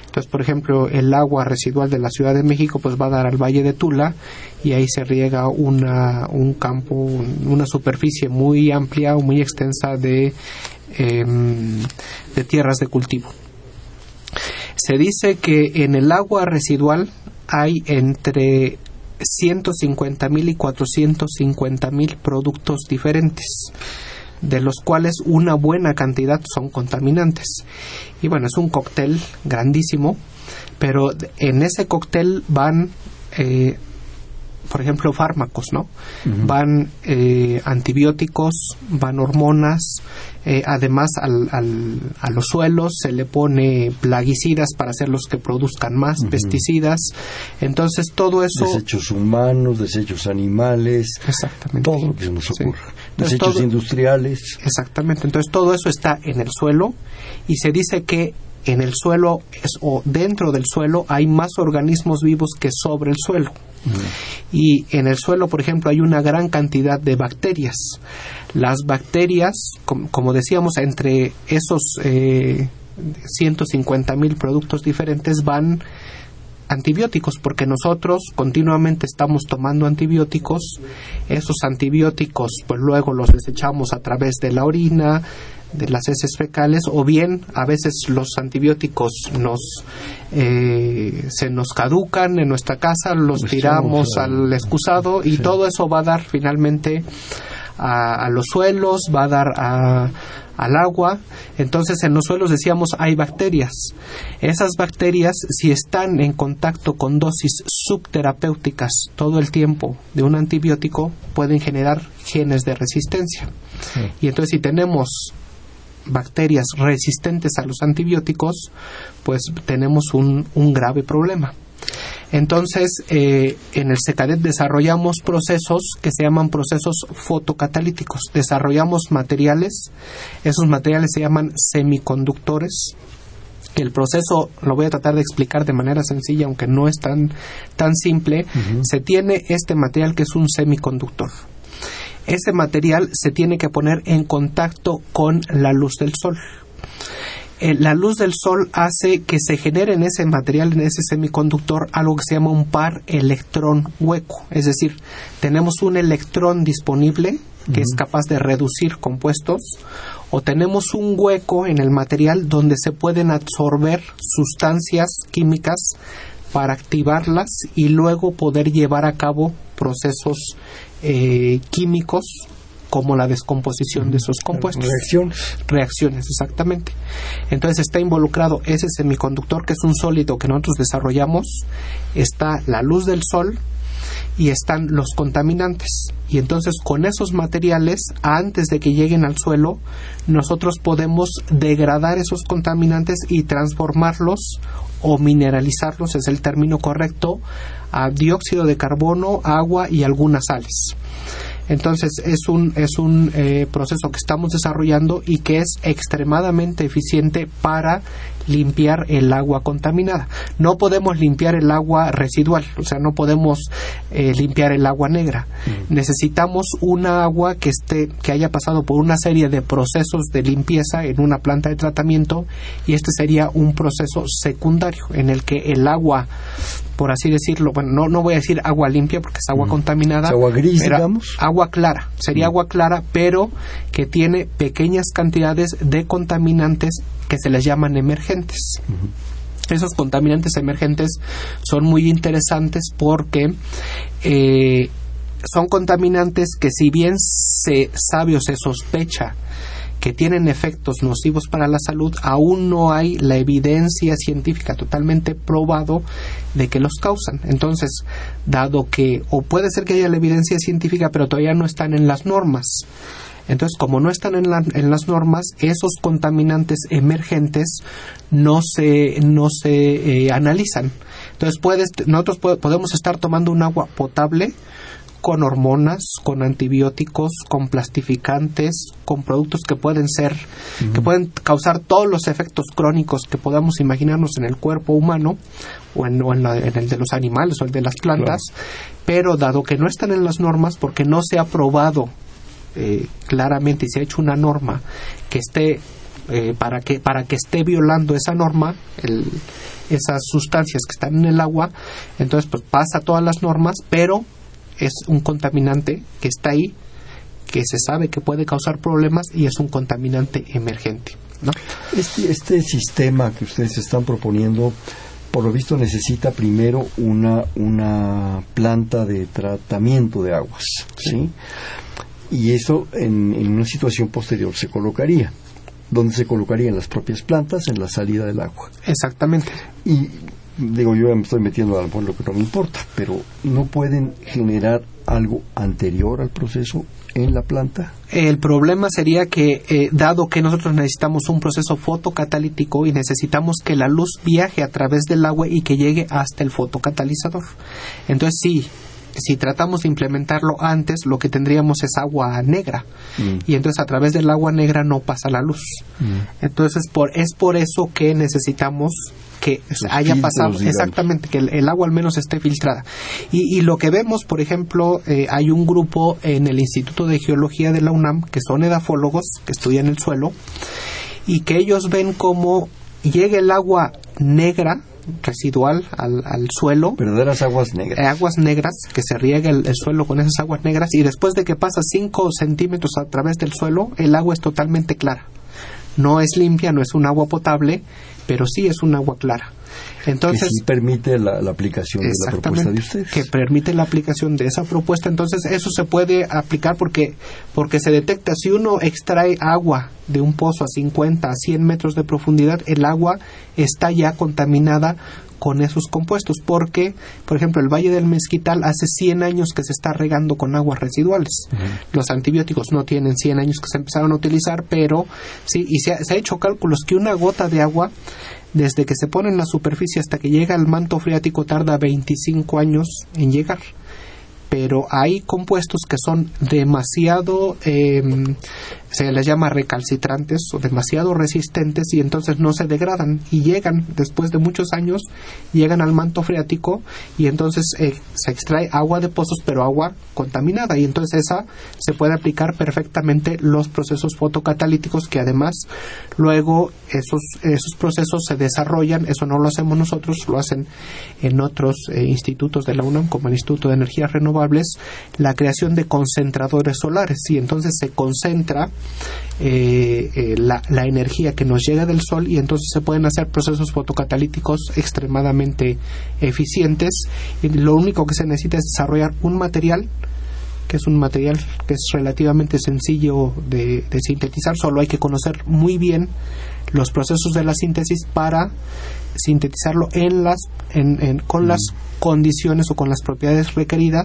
Entonces, por ejemplo, el agua residual de la Ciudad de México pues va a dar al Valle de Tula y ahí se riega una, un campo, una superficie muy amplia o muy extensa de, em, de tierras de cultivo. Se dice que en el agua residual hay entre 150.000 y 450.000 productos diferentes de los cuales una buena cantidad son contaminantes. Y bueno, es un cóctel grandísimo, pero en ese cóctel van, eh, por ejemplo, fármacos, ¿no? Van eh, antibióticos, van hormonas, eh, además al, al, a los suelos se le pone plaguicidas para hacer los que produzcan más, pesticidas. Entonces todo eso... Desechos humanos, desechos animales. Exactamente. Todo lo que se nos ocurra. Desechos industriales. Exactamente. Entonces todo eso está en el suelo y se dice que en el suelo o dentro del suelo hay más organismos vivos que sobre el suelo. Y en el suelo, por ejemplo, hay una gran cantidad de bacterias. Las bacterias, como, decíamos, entre esos eh, 150 mil productos diferentes van antibióticos, porque nosotros continuamente estamos tomando antibióticos, esos antibióticos pues luego los desechamos a través de la orina, de las heces fecales o bien a veces los antibióticos nos eh, se nos caducan en nuestra casa los tiramos al excusado y todo eso va a dar finalmente a, los suelos va a dar a, al agua. Entonces en los suelos decíamos hay bacterias. Esas bacterias si están en contacto con dosis subterapéuticas todo el tiempo de un antibiótico pueden generar genes de resistencia. Y entonces si tenemos bacterias resistentes a los antibióticos, pues tenemos un, grave problema. Entonces, eh, en el SECADET desarrollamos procesos que se llaman procesos fotocatalíticos. Desarrollamos materiales, esos materiales se llaman semiconductores. El proceso lo voy a tratar de explicar de manera sencilla, aunque no es tan, tan simple. Se tiene este material que es un semiconductor ese material se tiene que poner en contacto con la luz del sol. Eh, la luz del sol hace que se genere en ese material, en ese semiconductor, algo que se llama un par electrón hueco. Es decir, tenemos un electrón disponible que es capaz de reducir compuestos o tenemos un hueco en el material donde se pueden absorber sustancias químicas para activarlas y luego poder llevar a cabo procesos eh, químicos como la descomposición de esos compuestos. Reacciones. Reacciones, exactamente. Entonces está involucrado ese semiconductor que es un sólido que nosotros desarrollamos, está la luz del sol y están los contaminantes. Y entonces con esos materiales, antes de que lleguen al suelo, nosotros podemos degradar esos contaminantes y transformarlos o mineralizarlos, es el término correcto, a dióxido de carbono, agua y algunas sales. Entonces es un, es un eh, proceso que estamos desarrollando y que es extremadamente eficiente para limpiar el agua contaminada. No podemos limpiar el agua residual, o sea, no podemos eh, limpiar el agua negra. Necesitamos una agua que esté, que haya pasado por una serie de procesos de limpieza en una planta de tratamiento y este sería un proceso secundario en el que el agua por así decirlo, bueno, no, no voy a decir agua limpia porque es agua contaminada. ¿Es agua gris, digamos? Agua clara, sería agua clara, pero que tiene pequeñas cantidades de contaminantes que se les llaman emergentes. Esos contaminantes emergentes son muy interesantes porque eh, son contaminantes que si bien se sabe o se sospecha que tienen efectos nocivos para la salud, aún no hay la evidencia científica totalmente probado de que los causan. Entonces, dado que, o puede ser que haya la evidencia científica, pero todavía no están en las normas. Entonces, como no están en, la- en las normas, esos contaminantes emergentes no se, no se eh, analizan. Entonces, puedes, nosotros po- podemos estar tomando un agua potable con hormonas, con antibióticos, con plastificantes, con productos que pueden ser, que pueden causar todos los efectos crónicos que podamos imaginarnos en el cuerpo humano o en, o en la- en el de los animales o el de las plantas, pero dado que no están en las normas, porque no se ha probado eh, claramente y se ha hecho una norma que esté eh, para que para que esté violando esa norma el- esas sustancias que están en el agua entonces pues pasa todas las normas pero es un contaminante que está ahí que se sabe que puede causar problemas y es un contaminante emergente ¿no? Este, este sistema que ustedes están proponiendo, por lo visto, necesita primero una, una planta de tratamiento de aguas, ¿sí? Y eso en, en una situación posterior se colocaría. donde se colocaría en las propias plantas en la salida del agua. Exactamente. Y digo, yo me estoy metiendo a lo mejor lo que no me importa, pero no pueden generar algo anterior al proceso en la planta. El problema sería que, eh, dado que nosotros necesitamos un proceso fotocatalítico y necesitamos que la luz viaje a través del agua y que llegue hasta el fotocatalizador. Entonces, sí, si tratamos de implementarlo antes, lo que tendríamos es agua negra. Mm. Y entonces a través del agua negra no pasa la luz. Entonces, por, es por eso que necesitamos que haya pasado exactamente que el, el agua al menos esté filtrada y, y lo que vemos por ejemplo eh, hay un grupo en el Instituto de Geología de la UNAM que son edafólogos que estudian el suelo y que ellos ven cómo llega el agua negra residual al, al suelo Verdaderas aguas negras. eh, aguas negras, que se riega el, el suelo con esas aguas negras y después de que pasa 5 centímetros a través del suelo, el agua es totalmente clara. No es limpia, no es un agua potable, pero sí es un agua clara. Entonces, que sí permite la, la aplicación de la propuesta de ustedes. que permite la aplicación de esa propuesta. Entonces, eso se puede aplicar porque, porque se detecta si uno extrae agua de un pozo a 50, a 100 metros de profundidad, el agua está ya contaminada con esos compuestos, porque, por ejemplo, el Valle del Mezquital hace 100 años que se está regando con aguas residuales. Los antibióticos no tienen 100 años que se empezaron a utilizar, pero sí, y se ha, se ha hecho cálculos que una gota de agua desde que se pone en la superficie hasta que llega al manto freático tarda 25 años en llegar. Pero hay compuestos que son demasiado, eh, se les llama recalcitrantes o demasiado resistentes y entonces no se degradan y llegan después de muchos años, llegan al manto freático y entonces eh, se extrae agua de pozos pero agua contaminada. Y entonces esa se puede aplicar perfectamente los procesos fotocatalíticos que además luego esos, esos procesos se desarrollan, eso no lo hacemos nosotros, lo hacen en otros eh, institutos de la UNAM como el Instituto de Energías Renovables, la creación de concentradores solares. Y entonces se concentra eh, eh, la, energía que nos llega del sol y entonces se pueden hacer procesos fotocatalíticos extremadamente eficientes. Y lo único que se necesita es desarrollar un material que es un material que es relativamente sencillo de, de sintetizar, solo hay que conocer muy bien los procesos de la síntesis para sintetizarlo en las en, en- con las condiciones o con las propiedades requeridas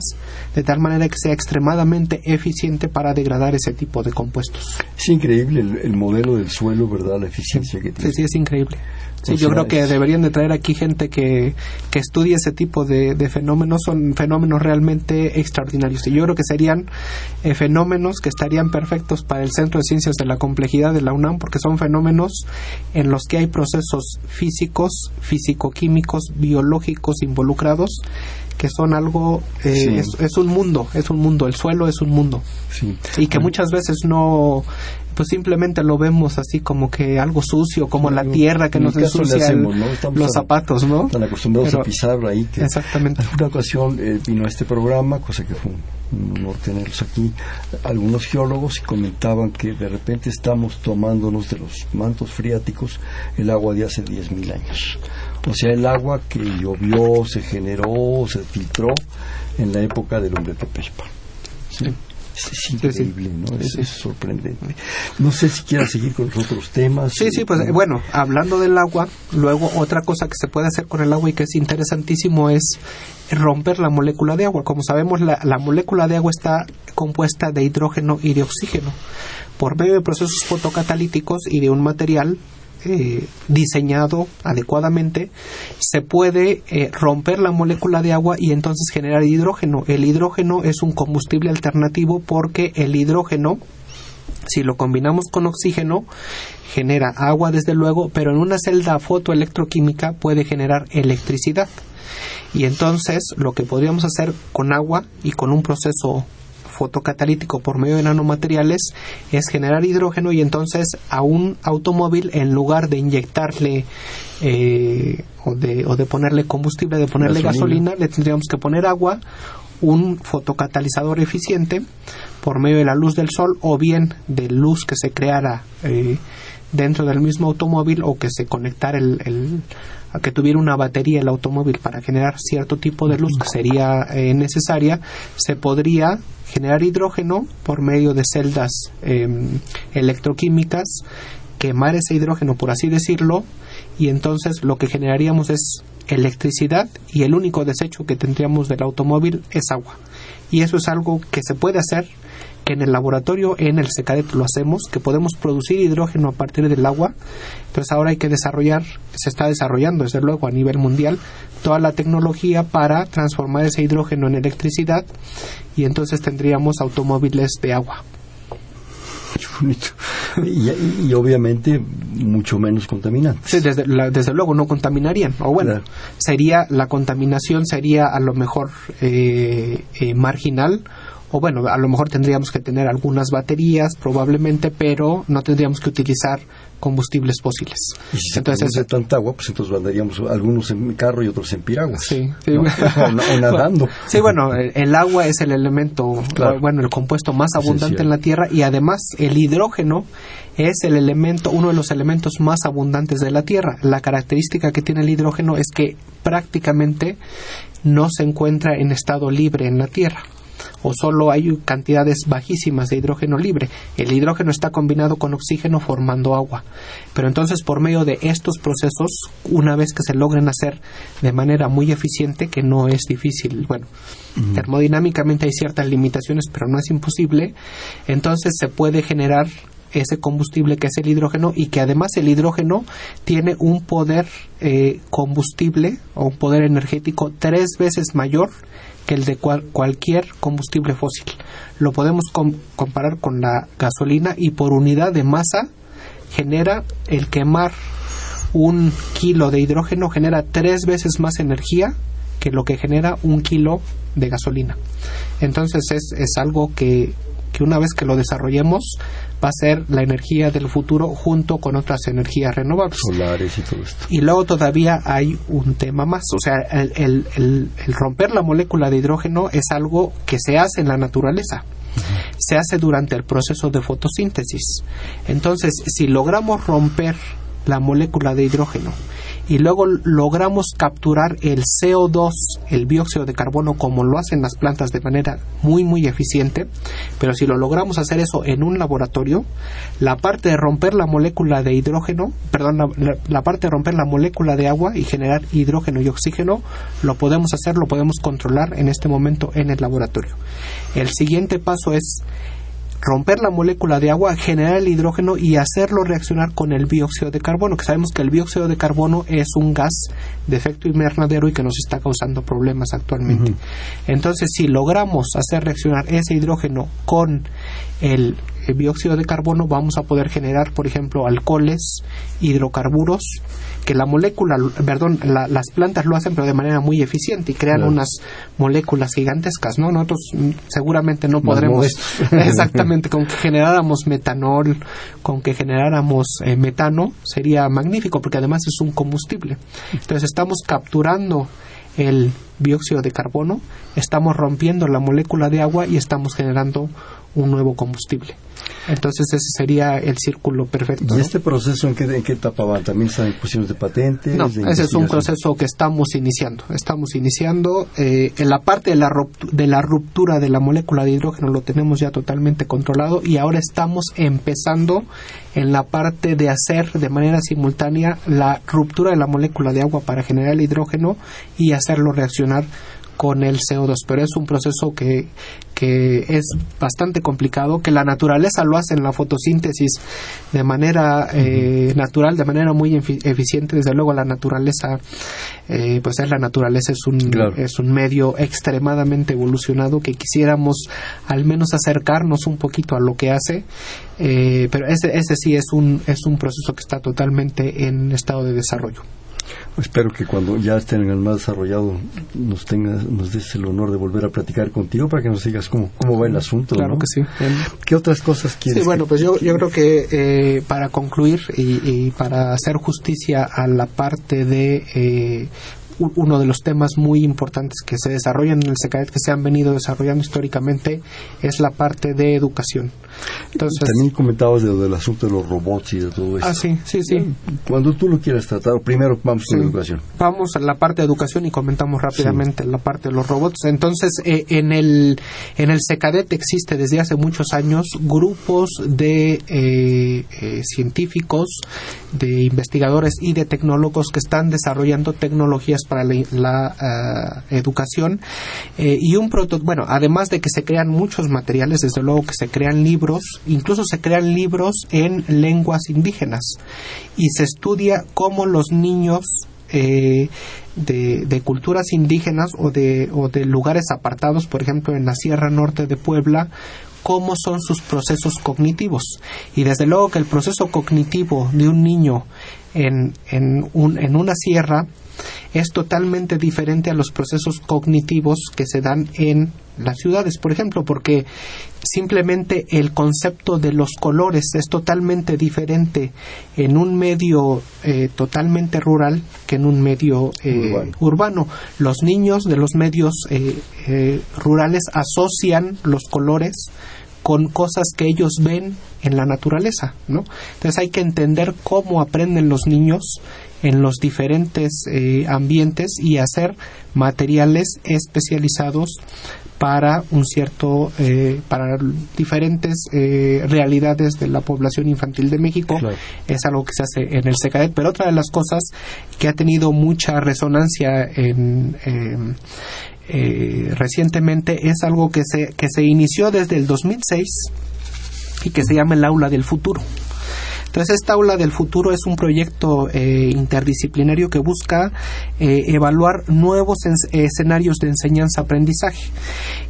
de tal manera que sea extremadamente eficiente para degradar ese tipo de compuestos. Es increíble el, el modelo del suelo, ¿verdad? La eficiencia que Sí, tiene. sí, es increíble. Sí, yo creo que deberían de traer aquí gente que, que estudie ese tipo de, de fenómenos. Son fenómenos realmente extraordinarios. Y yo creo que serían eh, fenómenos que estarían perfectos para el Centro de Ciencias de la Complejidad de la UNAM, porque son fenómenos en los que hay procesos físicos, físico-químicos, biológicos involucrados, que son algo, eh, Sí. es, es un mundo, es un mundo, el suelo es un mundo Sí. y que muchas veces no pues simplemente lo vemos así como que algo sucio como la tierra que nos ensucia hacemos, el- ¿no? Los zapatos no Están acostumbrados Pero- a pisar ahí. Que exactamente Una ocasión eh, vino a este programa, cosa que fue un, honor tenerlos aquí, algunos geólogos y comentaban que de repente estamos tomándonos de los mantos freáticos el agua de hace 10.000 años. O sea, el agua que llovió, se generó, se filtró en la época del hombre Tepeypa. ¿Sí? Es, increíble, ¿no? Es, sorprendente. No sé si quieras seguir con los otros temas. Sí, sí, pues bueno, hablando del agua, luego otra cosa que se puede hacer con el agua y que es interesantísimo es romper la molécula de agua. Como sabemos, la, la molécula de agua está compuesta de hidrógeno y de oxígeno. Por medio de procesos fotocatalíticos y de un material eh, diseñado adecuadamente, se puede eh, romper la molécula de agua y entonces generar hidrógeno. El hidrógeno es un combustible alternativo porque el hidrógeno si lo combinamos con oxígeno, genera agua desde luego, pero en una celda fotoelectroquímica puede generar electricidad. Y entonces lo que podríamos hacer con agua y con un proceso fotocatalítico por medio de nanomateriales es generar hidrógeno y entonces a un automóvil en lugar de inyectarle eh, o, de, o de ponerle combustible, de ponerle Gasolina. gasolina, le tendríamos que poner agua, un fotocatalizador eficiente por medio de la luz del sol o bien de luz que se creara eh, dentro del mismo automóvil o que se conectara el, el- a que tuviera una batería el automóvil para generar cierto tipo de luz que sería eh, necesaria, se podría generar hidrógeno por medio de celdas em, electroquímicas, quemar ese hidrógeno, por así decirlo, y entonces lo que generaríamos es electricidad y el único desecho que tendríamos del automóvil es agua. Y eso es algo que se puede hacer, que en el laboratorio, en el SECADET lo hacemos, que podemos producir hidrógeno a partir del agua. Entonces ahora hay que desarrollar, se está desarrollando desde luego a nivel mundial, toda la tecnología para transformar ese hidrógeno en electricidad y entonces tendríamos automóviles de agua. Y, y- y obviamente mucho menos contaminantes. Sí, desde, la- desde luego no contaminarían. O bueno, Claro. sería la contaminación sería a lo mejor eh, eh, marginal. O bueno, a lo mejor tendríamos que tener algunas baterías probablemente, pero no tendríamos que utilizar combustibles fósiles. Y si se Entonces, produce tanta agua, pues entonces andaríamos algunos en carro y otros en piraguas. Sí, sí. ¿no? o, na- o nadando. Sí, bueno, el, el agua es el elemento, Claro. bueno, el compuesto más abundante Esencial. en la Tierra y además el hidrógeno es el elemento, uno de los elementos más abundantes de la Tierra. La característica que tiene el hidrógeno es que prácticamente no se encuentra en estado libre en la Tierra o solo hay cantidades bajísimas de hidrógeno libre. El hidrógeno está combinado con oxígeno formando agua. Pero entonces por medio de estos procesos, una vez que se logren hacer de manera muy eficiente, que no es difícil, bueno, termodinámicamente hay ciertas limitaciones, pero no es imposible, entonces se puede generar ese combustible que es el hidrógeno y que además el hidrógeno tiene un poder eh, combustible o un poder energético tres veces mayor que el de cual- cualquier combustible fósil. Lo podemos com- comparar con la gasolina y por unidad de masa genera el quemar un kilo de hidrógeno genera tres veces más energía que lo que genera un kilo de gasolina. Entonces es, es algo que, que una vez que lo desarrollemos va a ser la energía del futuro junto con otras energías renovables. Solares y todo esto. Y luego todavía hay un tema más, o sea, el, el- el- el romper la molécula de hidrógeno es algo que se hace en la naturaleza. Se hace durante el proceso de fotosíntesis. Entonces, si logramos romper la molécula de hidrógeno y luego logramos capturar el CO2, el dióxido de carbono, como lo hacen las plantas de manera muy, muy eficiente, pero si lo logramos hacer eso en un laboratorio, la parte de romper la molécula de hidrógeno, perdón, la, la parte de romper la molécula de agua y generar hidrógeno y oxígeno, lo podemos hacer, lo podemos controlar en este momento en el laboratorio. El siguiente paso es romper la molécula de agua, generar el hidrógeno y hacerlo reaccionar con el dióxido de carbono, que sabemos que el dióxido de carbono es un gas de efecto invernadero y que nos está causando problemas actualmente. Entonces, si logramos hacer reaccionar ese hidrógeno con el, el dióxido de carbono, vamos a poder generar, por ejemplo, alcoholes, hidrocarburos, que la molécula, perdón, la- las plantas lo hacen pero de manera muy eficiente y crean Claro. unas moléculas gigantescas, ¿no? Nosotros mm, seguramente no podremos exactamente con que generáramos metanol, con que generáramos eh, metano sería magnífico porque además es un combustible. Entonces estamos capturando el dióxido de carbono, estamos rompiendo la molécula de agua y estamos generando un nuevo combustible. Entonces ese sería el círculo perfecto. ¿Y este proceso en qué, en qué etapa va? ¿También están en cuestiones de patentes? No, de ese es un proceso que estamos iniciando. Estamos iniciando eh, en la parte de la, de la ruptura de la molécula de hidrógeno lo tenemos ya totalmente controlado y ahora estamos empezando en la parte de hacer de manera simultánea la ruptura de la molécula de agua para generar el hidrógeno y hacerlo reaccionar con el CO2, pero es un proceso que, que es bastante complicado, que la naturaleza lo hace en la fotosíntesis de manera eh, natural, de manera muy efi- eficiente. Desde luego la naturaleza, eh, pues es la naturaleza, es un, Claro. es un medio extremadamente evolucionado que quisiéramos al menos acercarnos un poquito a lo que hace, eh, pero ese, ese sí es un, es un proceso que está totalmente en estado de desarrollo. Espero que cuando ya estén más desarrollado nos tengas, nos des el honor de volver a platicar contigo para que nos digas cómo, cómo va el asunto. Claro ¿no? que sí. En- ¿Qué otras cosas quieres? Sí, bueno, pues yo, yo creo que eh, para concluir y, y para hacer justicia a la parte de eh, uno de los temas muy importantes que se desarrollan en el SECAET, que se han venido desarrollando históricamente, es la parte de educación. Entonces, También comentabas de lo del asunto de los robots y de todo eso. ah, sí, sí, sí. Cuando tú lo quieras tratar, primero vamos con Sí. educación. Vamos a la parte de educación y comentamos rápidamente la parte de los robots. Entonces, eh, en el en el SECADET existe desde hace muchos años grupos de eh, eh, científicos, de investigadores y de tecnólogos que están desarrollando tecnologías para la, la, ah, educación eh, y un proto bueno, además de que se crean muchos materiales, desde luego que se crean libros, incluso se crean libros en lenguas indígenas y se estudia cómo los niños eh, de, de culturas indígenas o de, o de lugares apartados, por ejemplo en la Sierra Norte de Puebla, cómo son sus procesos cognitivos. Y desde luego que el proceso cognitivo de un niño en, en, un, en una sierra es totalmente diferente a los procesos cognitivos que se dan en las ciudades, por ejemplo, porque simplemente el concepto de los colores es totalmente diferente en un medio eh, totalmente rural que en un medio eh, Urbano. urbano. Los niños de los medios eh, eh, rurales asocian los colores con cosas que ellos ven en la naturaleza, ¿no? Entonces hay que entender cómo aprenden los niños en los diferentes eh, ambientes y hacer materiales especializados para un cierto eh, para diferentes eh, realidades de la población infantil de México Claro. es algo que se hace en el SECADET pero otra de las cosas que ha tenido mucha resonancia en em, eh, recientemente es algo que se que se inició desde el 2006 y que se llama el aula del futuro entonces, esta aula del futuro es un proyecto eh, interdisciplinario que busca eh, evaluar nuevos escenarios de enseñanza-aprendizaje.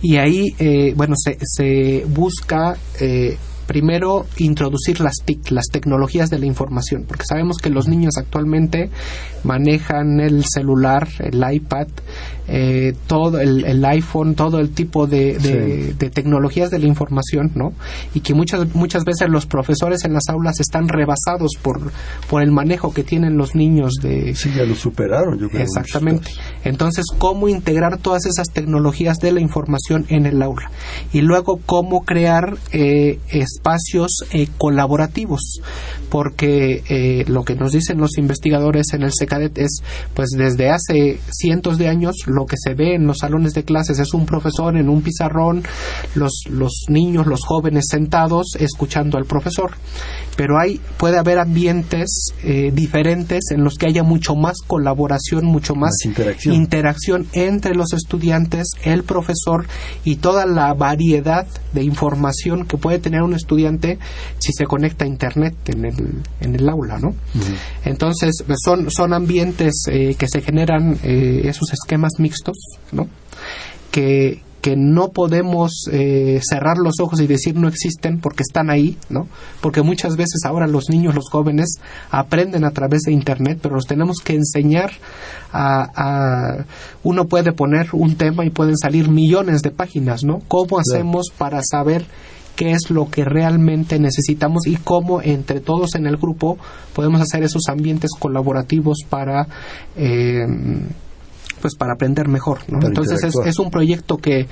Y ahí, eh, bueno, se, se busca eh, primero introducir las TIC, las tecnologías de la información, porque sabemos que los niños actualmente manejan el celular, el iPad, eh, todo el, el iPhone, todo el tipo de, de- Sí. de tecnologías de la información, ¿no? Y que muchas muchas veces los profesores en las aulas están rebasados por por el manejo que tienen los niños de Sí, ya lo superaron, yo creo. Exactamente. Entonces, ¿cómo integrar todas esas tecnologías de la información en el aula? Y luego, ¿cómo crear eh, es- espacios eh, colaborativos, porque eh, lo que nos dicen los investigadores en el SECADET es, pues desde hace cientos de años, lo que se ve en los salones de clases es un profesor en un pizarrón, los, los niños, los jóvenes sentados escuchando al profesor, pero hay, puede haber ambientes eh, diferentes en los que haya mucho más colaboración, mucho más, Más interacción. interacción entre los estudiantes, el profesor y toda la variedad de información que puede tener un estudiante si se conecta a internet en el, en el aula, ¿no? Entonces pues, son, son ambientes eh, que se generan eh, esos esquemas mixtos, ¿no? Que, que no podemos eh, cerrar los ojos y decir no existen porque están ahí, ¿no? Porque muchas veces ahora los niños, los jóvenes aprenden a través de internet, pero los tenemos que enseñar a, a- uno puede poner un tema y pueden salir millones de páginas, ¿no? ¿Cómo hacemos para saber qué es lo que realmente necesitamos y cómo entre todos en el grupo podemos hacer esos ambientes colaborativos para eh, pues para aprender mejor entonces es, un proyecto que,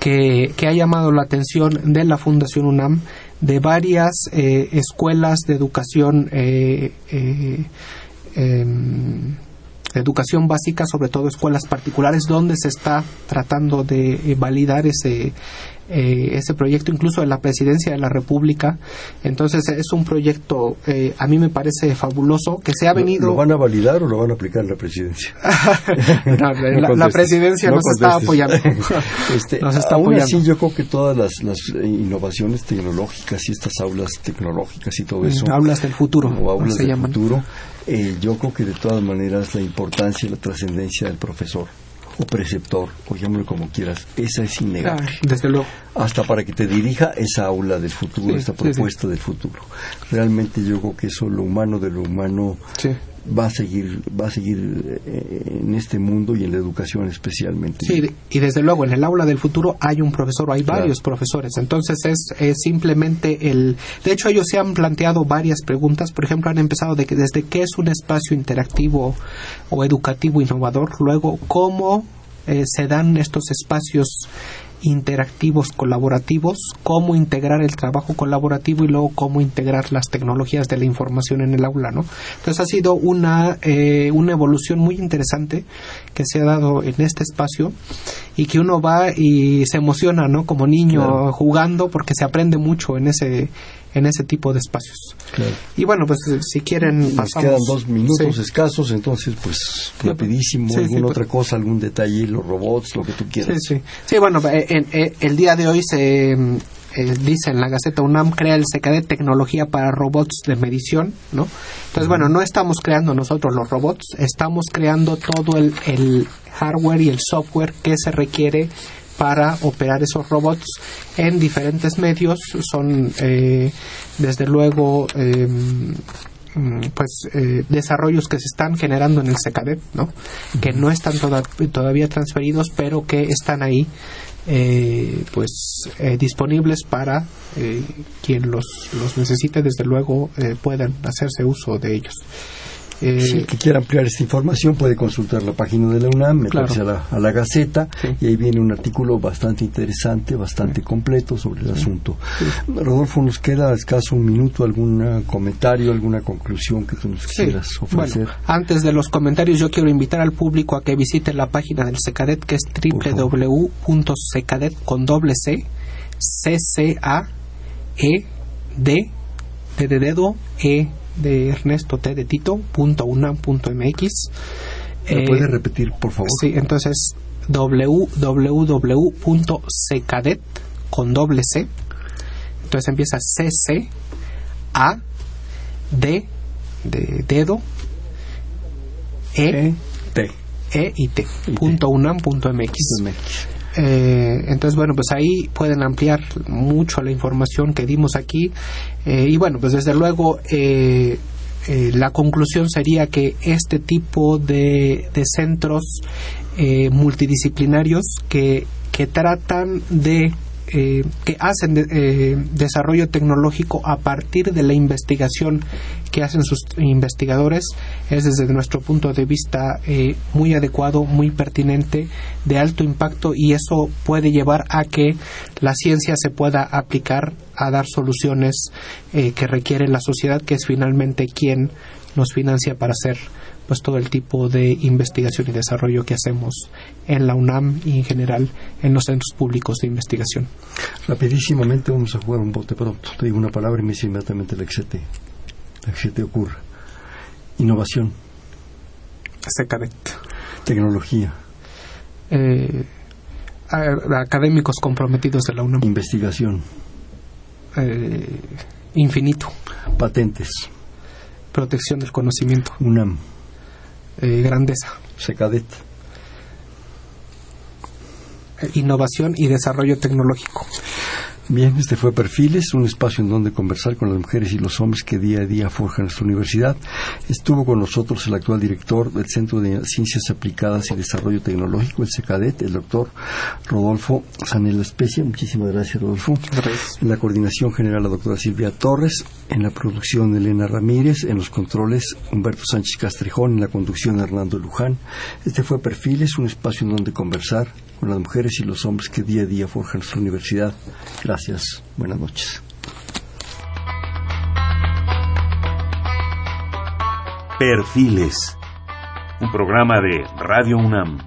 que que ha llamado la atención de la Fundación UNAM de varias eh, escuelas de educación eh, eh, em, educación básica, sobre todo escuelas particulares, donde se está tratando de eh, validar ese eh, ese proyecto, incluso de la presidencia de la República. Entonces es un proyecto, eh, a mí me parece fabuloso, que se ha ¿Lo- venido. ¿Lo, van a validar o lo van a aplicar en la presidencia? No, la, No la contestes, presidencia no nos está apoyando. Este, Nos está aún apoyando. así, yo creo que todas las, las eh, innovaciones tecnológicas y estas aulas tecnológicas y todo eso, Hablas del futuro, o aulas se del llaman. futuro, eh, yo creo que de todas maneras la importancia y la trascendencia del profesor o preceptor, o llámalo como quieras, esa es Ah, innegable. desde luego. Hasta para que te dirija esa aula del futuro, Sí, esta sí, propuesta del futuro. Realmente yo creo que eso, lo humano de lo humano, Sí. Va a seguir, va a seguir eh, en este mundo y en la educación especialmente. Sí, y desde luego en el aula del futuro hay un profesor, o hay Claro. varios profesores. Entonces es, es simplemente el. De hecho, ellos se han planteado varias preguntas. Por ejemplo, han empezado de que desde qué es un espacio interactivo o educativo innovador, luego cómo eh, se dan estos espacios interactivos colaborativos, cómo integrar el trabajo colaborativo y luego cómo integrar las tecnologías de la información en el aula, ¿no? Entonces ha sido una eh, una evolución muy interesante que se ha dado en este espacio y que uno va y se emociona, ¿no? Como niño Claro. jugando porque se aprende mucho en ese en ese tipo de espacios. Claro. Y bueno, pues eh, si quieren Nos pasamos. quedan dos minutos Sí. escasos, entonces pues rapidísimo, Sí, sí, alguna pues. otra cosa, algún detalle, los robots, lo que tú Sí, quieras. sí. Sí, bueno, eh, en- eh, el día de hoy se eh, dice en la Gaceta UNAM crea el CKD tecnología para robots de medición, ¿no? Entonces, bueno, no estamos creando nosotros los robots, estamos creando todo el, el hardware y el software que se requiere para operar esos robots en diferentes medios. Son, eh, desde luego, eh, mm, pues eh, desarrollos que se están generando en el CKD, ¿no? Que no están toda- todavía transferidos, pero que están ahí, eh, pues eh, disponibles para eh, quien los, los necesite, desde luego, eh, puedan hacerse uso de ellos. Eh, Si el que quiera ampliar esta información puede consultar la página de la UNAM, meterse Claro. a, la, a la Gaceta Sí. y ahí viene un artículo bastante interesante, bastante completo sobre el asunto. Rodolfo, nos queda escaso un minuto, algún comentario, alguna conclusión que tú nos Sí. quieras ofrecer. Bueno, antes de los comentarios, yo quiero invitar al público a que visite la página del Secadet, que es www.secadet con doble C, C C A E D D de dedo E de Ernesto T de Tito punto unam punto mx. ¿Me Eh, puedes repetir, por favor? Sí, entonces www.secadet con doble C. Entonces empieza C C A D de dedo E T. E y T punto unam punto mx. Eh, entonces, bueno, pues ahí pueden ampliar mucho la información que dimos aquí. Eh, y bueno, pues desde luego eh, eh, la conclusión sería que este tipo de, de centros eh, multidisciplinarios que, que tratan de eh, que hacen eh, desarrollo tecnológico a partir de la investigación que hacen sus investigadores. Es desde nuestro punto de vista eh, muy adecuado, muy pertinente, de alto impacto y eso puede llevar a que la ciencia se pueda aplicar a dar soluciones que requiere la sociedad, que es finalmente quien nos financia para hacer pues todo el tipo de investigación y desarrollo que hacemos en la UNAM y en general en los centros públicos de investigación. Rapidísimamente vamos a jugar un bote pronto. Te digo una palabra y me dice inmediatamente la que se te, la que se te ocurra. Innovación. Secadet. Tecnología. Eh, académicos comprometidos de la UNAM. Investigación. Eh, infinito. Patentes. Protección del conocimiento. UNAM. Eh, grandeza. Secadet. Eh, innovación y desarrollo tecnológico. Bien, este fue Perfiles, un espacio en donde conversar con las mujeres y los hombres que día a día forjan nuestra universidad. Estuvo con nosotros el actual director del Centro de Ciencias Aplicadas y Desarrollo Tecnológico, el CECADET, el doctor Rodolfo Sanela Especia. Muchísimas gracias, Rodolfo. Gracias. En la coordinación general, la doctora Silvia Torres. En la producción, Elena Ramírez. En los controles, Humberto Sánchez Castrejón. En la conducción, Hernando Luján. Este fue Perfiles, un espacio en donde conversar con las mujeres y los hombres que día a día forjan nuestra universidad. Gracias. Buenas noches. Perfiles. Un programa de Radio UNAM.